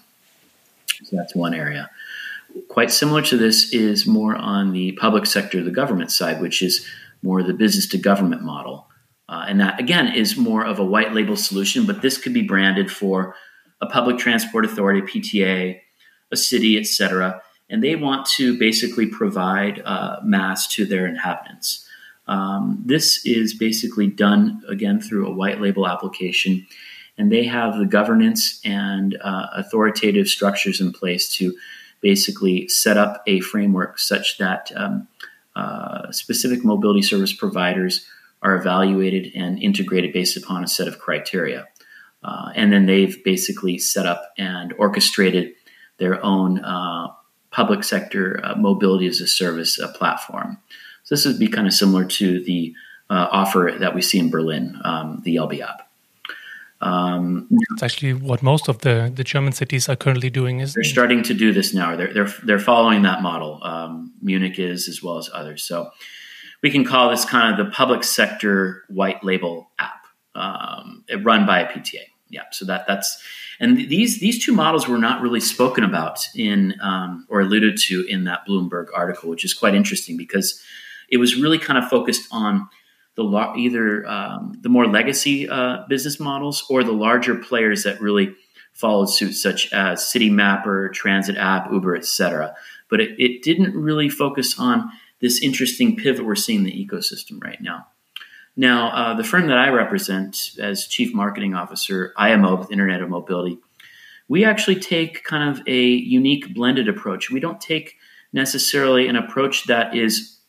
So that's one area. Quite similar to this is more on the public sector, the government side, which is more the business to government model. Uh, and that again is more of a white label solution, but this could be branded for a public transport authority, PTA, a city, etc., and they want to basically provide uh, MaaS to their inhabitants. Um, this is basically done again through a white label application, and they have the governance and uh, authoritative structures in place to basically set up a framework such that um, uh, specific mobility service providers are evaluated and integrated based upon a set of criteria. Uh, and then they've basically set up and orchestrated their own uh, public sector uh, mobility as a service uh, platform. So this would be kind of similar to the uh, offer that we see in Berlin, um, the app. Um, it's actually what most of the, the German cities are currently doing. Is they're starting to do this now. They're they're they're following that model. Um, Munich is as well as others. So we can call this kind of the public sector white label app um, run by a PTA. Yeah. So that that's and these these two models were not really spoken about in um, or alluded to in that Bloomberg article, which is quite interesting because it was really kind of focused on the either um, the more legacy uh, business models or the larger players that really followed suit, such as Citymapper, Transit App, Uber, etc. But it, it didn't really focus on this interesting pivot we're seeing in the ecosystem right now. Now, uh, the firm that I represent as chief marketing officer, IOMOB Internet of Mobility, we actually take kind of a unique blended approach. We don't take necessarily an approach that is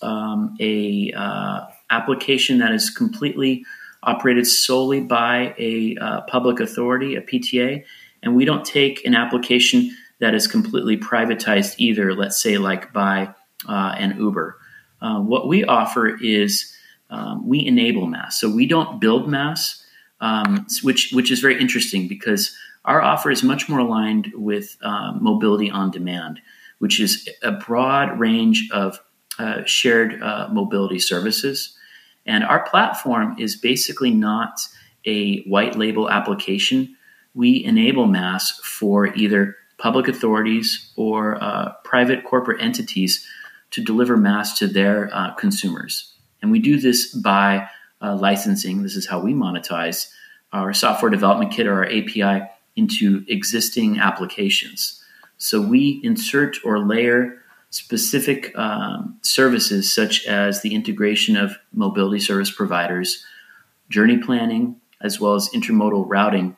um, a uh, application that is completely operated solely by a uh, public authority, a PTA, and we don't take an application that is completely privatized either. Let's say like by uh, an Uber. Uh, what we offer is um, we enable MaaS. So we don't build MaaS, um, which which is very interesting because our offer is much more aligned with uh, mobility on demand, which is a broad range of uh, shared uh, mobility services. And our platform is basically not a white label application, we enable MaaS for either public authorities or uh, private corporate entities to deliver MaaS to their uh, consumers. And we do this by uh, licensing. This is how we monetize our software development kit or our API into existing applications. So we insert or layer specific um, services such as the integration of mobility service providers, journey planning, as well as intermodal routing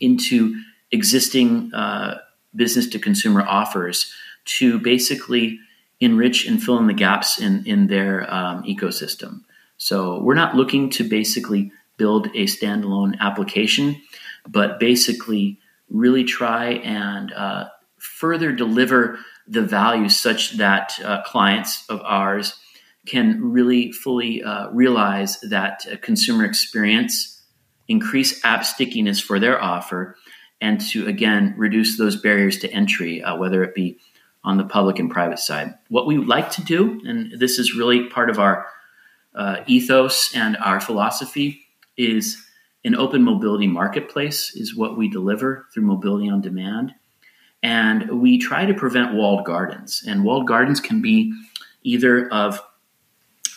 into existing uh, business to consumer offers to basically enrich and fill in the gaps in, in their um, ecosystem. So we're not looking to basically build a standalone application, but basically really try and uh, further deliver the value such that uh, clients of ours can really fully uh, realize that consumer experience, increase app stickiness for their offer, and to again reduce those barriers to entry, uh, whether it be on the public and private side. What we like to do, and this is really part of our uh, ethos and our philosophy, is an open mobility marketplace, is what we deliver through Mobility on Demand. And we try to prevent walled gardens. And walled gardens can be either of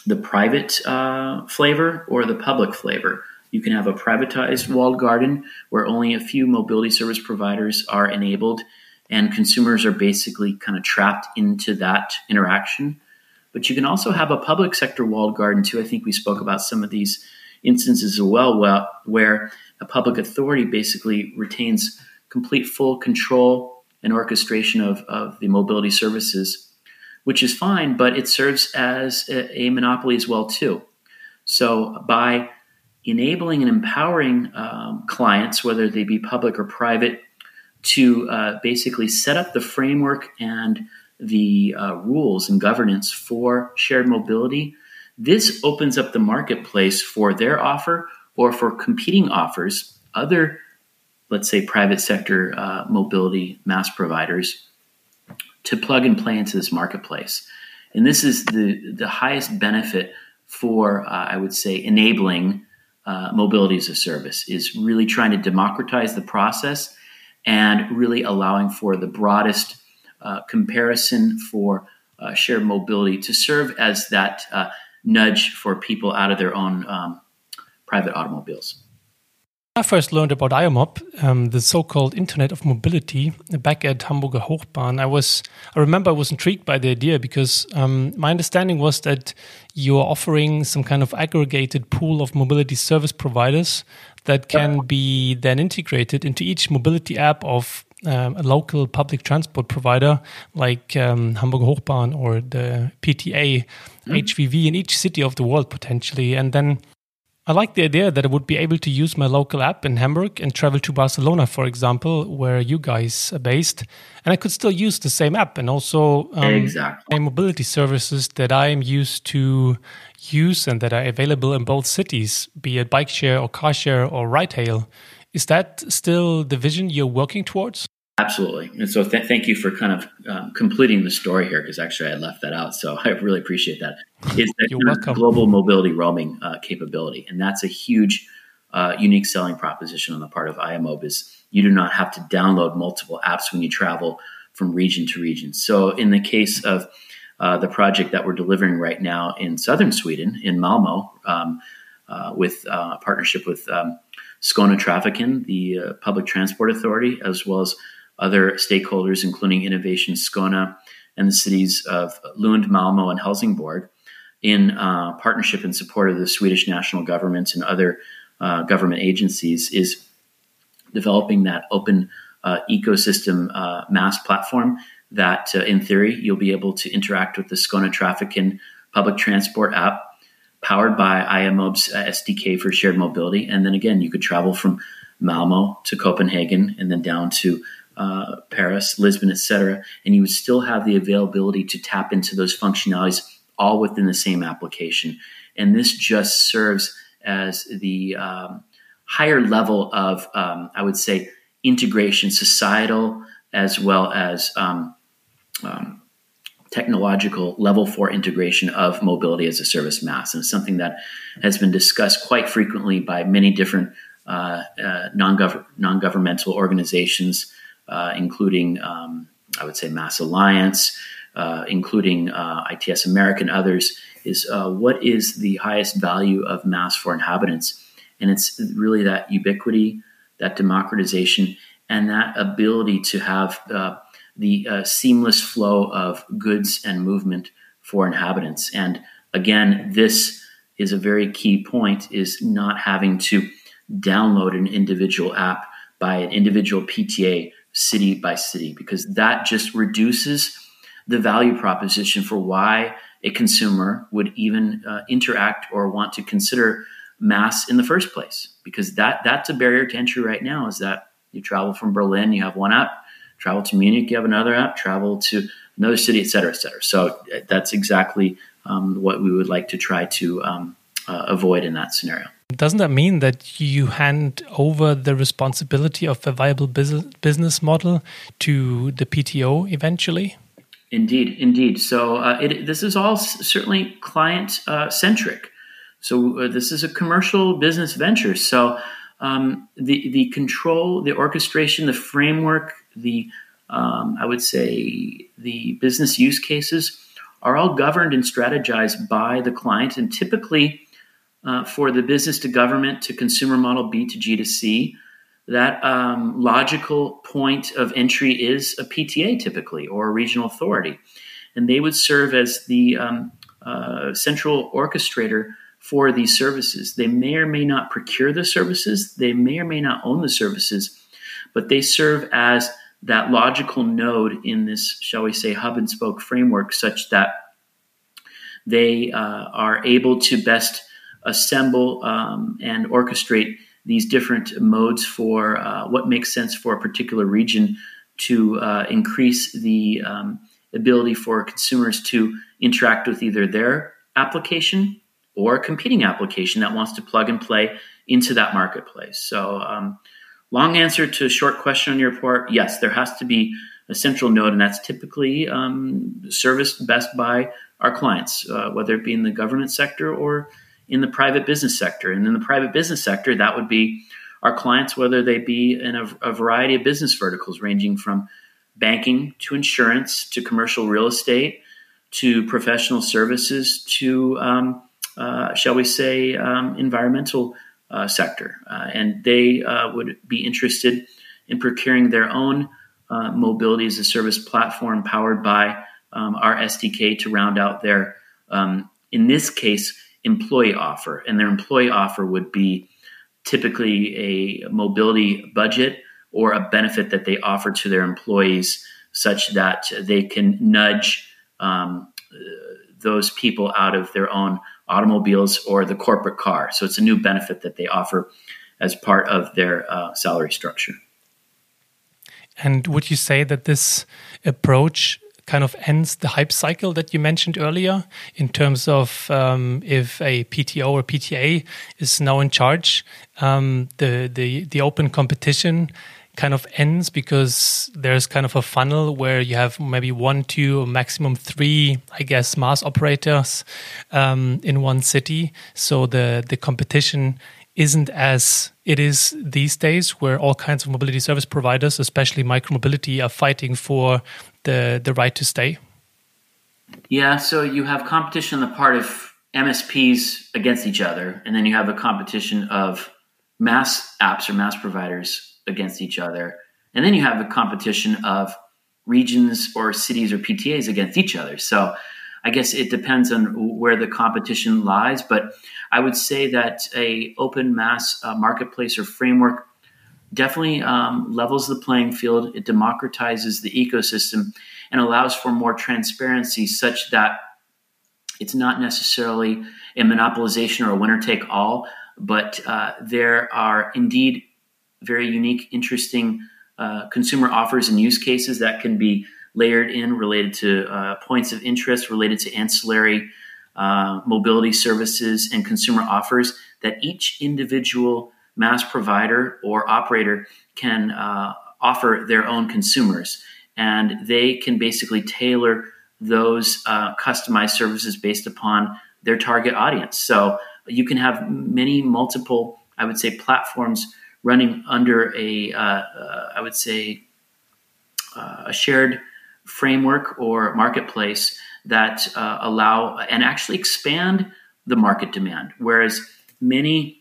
the private uh, flavor or the public flavor. You can have a privatized walled garden where only a few mobility service providers are enabled and consumers are basically kind of trapped into that interaction. But you can also have a public sector walled garden too. I think we spoke about some of these instances as well, where a public authority basically retains complete full control and orchestration of, of the mobility services, which is fine, but it serves as a, a monopoly as well too. So by enabling and empowering um, clients, whether they be public or private, to uh, basically set up the framework and the uh, rules and governance for shared mobility. This opens up the marketplace for their offer or for competing offers, other, let's say, private sector uh, mobility MaaS providers to plug and play into this marketplace. And this is the, the highest benefit for, uh, I would say, enabling uh, mobility as a service, is really trying to democratize the process and really allowing for the broadest uh, comparison for uh, shared mobility to serve as that uh, nudge for people out of their own um, private automobiles. I first learned about IOMOB, um, the so-called Internet of Mobility, back at Hamburger Hochbahn. I was, I remember, I was intrigued by the idea because um, my understanding was that you are offering some kind of aggregated pool of mobility service providers that can be then integrated into each mobility app of um, a local public transport provider like um, Hamburger Hochbahn or the PTA, mm. HVV in each city of the world potentially, and then I like the idea that I would be able to use my local app in Hamburg and travel to Barcelona, for example, where you guys are based, and I could still use the same app and also um, exactly. mobility services that I am used to use and that are available in both cities, be it bike share or car share or ride hail. Is that still the vision you're working towards? Absolutely. And so th- thank you for kind of um, completing the story here because actually I left that out. So I really appreciate that. Is that global mobility roaming uh, capability. And that's a huge, uh, unique selling proposition on the part of IOMOB is you do not have to download multiple apps when you travel from region to region. So in the case of uh, the project that we're delivering right now in southern Sweden, in Malmo, um, uh, with uh, a partnership with um, Skånetrafiken, the uh, public transport authority, as well as other stakeholders, including Innovation Skåne and the cities of Lund, Malmo, and Helsingborg, in uh, partnership and support of the Swedish national government and other uh, government agencies, is developing that open uh, ecosystem uh, MaaS platform that, uh, in theory, you'll be able to interact with the Skånetrafiken public transport app powered by IOMOB's uh, SDK for shared mobility. And then again, you could travel from Malmo to Copenhagen and then down to uh, Paris, Lisbon, etc., and you would still have the availability to tap into those functionalities all within the same application. And this just serves as the um, higher level of, um, I would say, integration, societal as well as um, um technological level four integration of mobility as a service MaaS. And it's something that has been discussed quite frequently by many different uh, uh, non governmental organizations, uh, including, um, I would say, MaaS Alliance, uh, including uh, ITS America and others, is uh, what is the highest value of MaaS for inhabitants? And it's really that ubiquity, that democratization, and that ability to have the uh, seamless flow of goods and movement for inhabitants. And again, this is a very key point: is not having to download an individual app by an individual PTA city by city, because that just reduces the value proposition for why a consumer would even uh, interact or want to consider MaaS in the first place because that that's a barrier to entry right now is that you travel from berlin you have one app travel to Munich, you have another app, travel to another city, et cetera, et cetera. So uh, that's exactly um, what we would like to try to um, uh, avoid in that scenario. Doesn't that mean that you hand over the responsibility of a viable business model to the PTO eventually? Indeed, indeed. So uh, it, this is all certainly client uh, centric. So uh, this is a commercial business venture. So um, the the control, the orchestration, the framework, the um, I would say the business use cases are all governed and strategized by the client, and typically uh, for the business to government to consumer model B to G to C, that um, logical point of entry is a PTA typically or a regional authority, and they would serve as the um, uh, central orchestrator for these services. They may or may not procure the services, they may or may not own the services, but they serve as that logical node in this, shall we say, hub and spoke framework, such that they uh, are able to best assemble um, and orchestrate these different modes for uh, what makes sense for a particular region to uh, increase the um, ability for consumers to interact with either their application or a competing application that wants to plug and play into that marketplace. So, um, long answer to a short question on your part yes, there has to be a central node, and that's typically um, serviced best by our clients, uh, whether it be in the government sector or in the private business sector. And in the private business sector, that would be our clients, whether they be in a, a variety of business verticals, ranging from banking to insurance to commercial real estate to professional services to um, uh, shall we say, um, environmental uh, sector. Uh, and they uh, would be interested in procuring their own uh, mobility as a service platform powered by um, our SDK to round out their, um, in this case, employee offer. And their employee offer would be typically a mobility budget or a benefit that they offer to their employees such that they can nudge um, those people out of their own automobiles or the corporate car. So it's a new benefit that they offer as part of their uh, salary structure. And would you say that this approach kind of ends the hype cycle that you mentioned earlier in terms of um, if a PTO or PTA is now in charge, um, the, the, the open competition kind of ends because there's kind of a funnel where you have maybe one, two, or maximum three, I guess, MaaS operators um, in one city. So the the competition isn't as it is these days, where all kinds of mobility service providers, especially micromobility, are fighting for the the right to stay. Yeah, so you have competition on the part of MSPs against each other, and then you have a competition of MaaS apps or MaaS providers against each other. And then you have a competition of regions or cities or PTAs against each other. So I guess it depends on where the competition lies, but I would say that a open MaaS uh, marketplace or framework definitely um, levels the playing field. It democratizes the ecosystem and allows for more transparency, such that it's not necessarily a monopolization or a winner take all, but uh, there are indeed very unique, interesting uh, consumer offers and use cases that can be layered in related to uh, points of interest, related to ancillary uh, mobility services and consumer offers that each individual MaaS provider or operator can uh, offer their own consumers. And they can basically tailor those uh, customized services based upon their target audience. So you can have many multiple, I would say, platforms running under a, uh, uh, I would say, uh, a shared framework or marketplace that uh, allow and actually expand the market demand. Whereas many,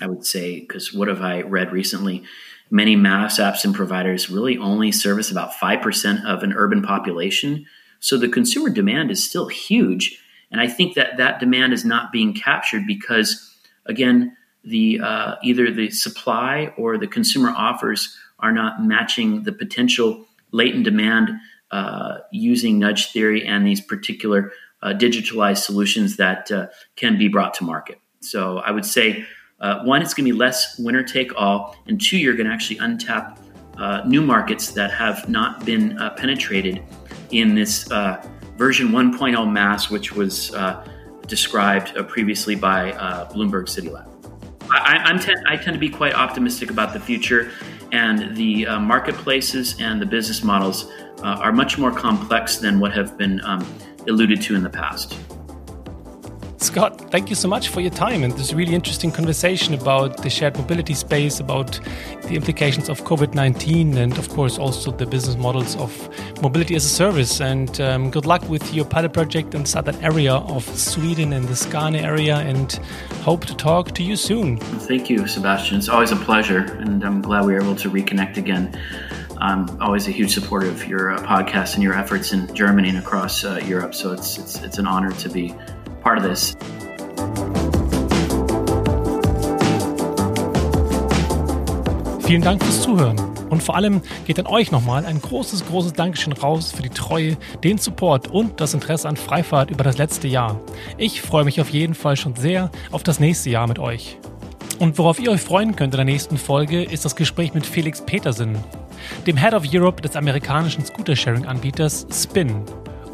I would say, because what have I read recently? Many MaaS apps and providers really only service about 5% of an urban population. So the consumer demand is still huge. And I think that that demand is not being captured because, again, the uh, either the supply or the consumer offers are not matching the potential latent demand uh, using nudge theory and these particular uh, digitalized solutions that uh, can be brought to market. So I would say uh, one, it's going to be less winner take all, and two, you're going to actually untap uh, new markets that have not been penetrated in this version 1.0 MaaS, which was described previously by Bloomberg City Lab. I, I, tend to be quite optimistic about the future, and the uh, marketplaces and the business models uh, are much more complex than what have been um, alluded to in the past. Scott, thank you so much for your time and this really interesting conversation about the shared mobility space, about the implications of COVID 19, and of course also the business models of mobility as a service. And um, good luck with your pilot project in southern area of Sweden and the Skane area, and hope to talk to you soon. Thank you, Sebastian. It's always a pleasure, and I'm glad we were able to reconnect again. I'm always a huge supporter of your uh, podcast and your efforts in Germany and across uh, Europe. So it's, it's it's an honor to be part of this. Vielen Dank fürs Zuhören. Und vor allem geht an euch nochmal ein großes, großes Dankeschön raus für die Treue, den Support und das Interesse an Freifahrt über das letzte Jahr. Ich freue mich auf jeden Fall schon sehr auf das nächste Jahr mit euch. Und worauf ihr euch freuen könnt in der nächsten Folge, ist das Gespräch mit Felix Petersen, dem Head of Europe des amerikanischen Scooter-Sharing-Anbieters Spin.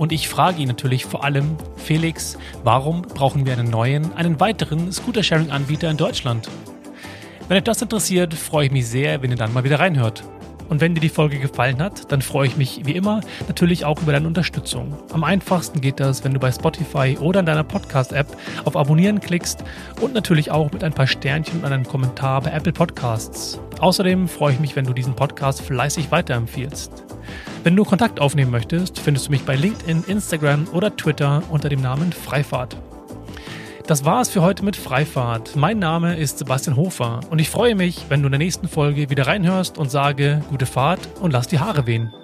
Und ich frage ihn natürlich vor allem, Felix, warum brauchen wir einen neuen, einen weiteren Scooter-Sharing-Anbieter in Deutschland? Wenn euch das interessiert, freue ich mich sehr, wenn ihr dann mal wieder reinhört. Und wenn dir die Folge gefallen hat, dann freue ich mich wie immer natürlich auch über deine Unterstützung. Am einfachsten geht das, wenn du bei Spotify oder in deiner Podcast-App auf Abonnieren klickst und natürlich auch mit ein paar Sternchen und einem Kommentar bei Apple Podcasts. Außerdem freue ich mich, wenn du diesen Podcast fleißig weiterempfiehlst. Wenn du Kontakt aufnehmen möchtest, findest du mich bei LinkedIn, Instagram oder Twitter unter dem Namen Freifahrt. Das war es für heute mit Freifahrt. Mein Name ist Sebastian Hofer und ich freue mich, wenn du in der nächsten Folge wieder reinhörst und sage gute Fahrt und lass die Haare wehen.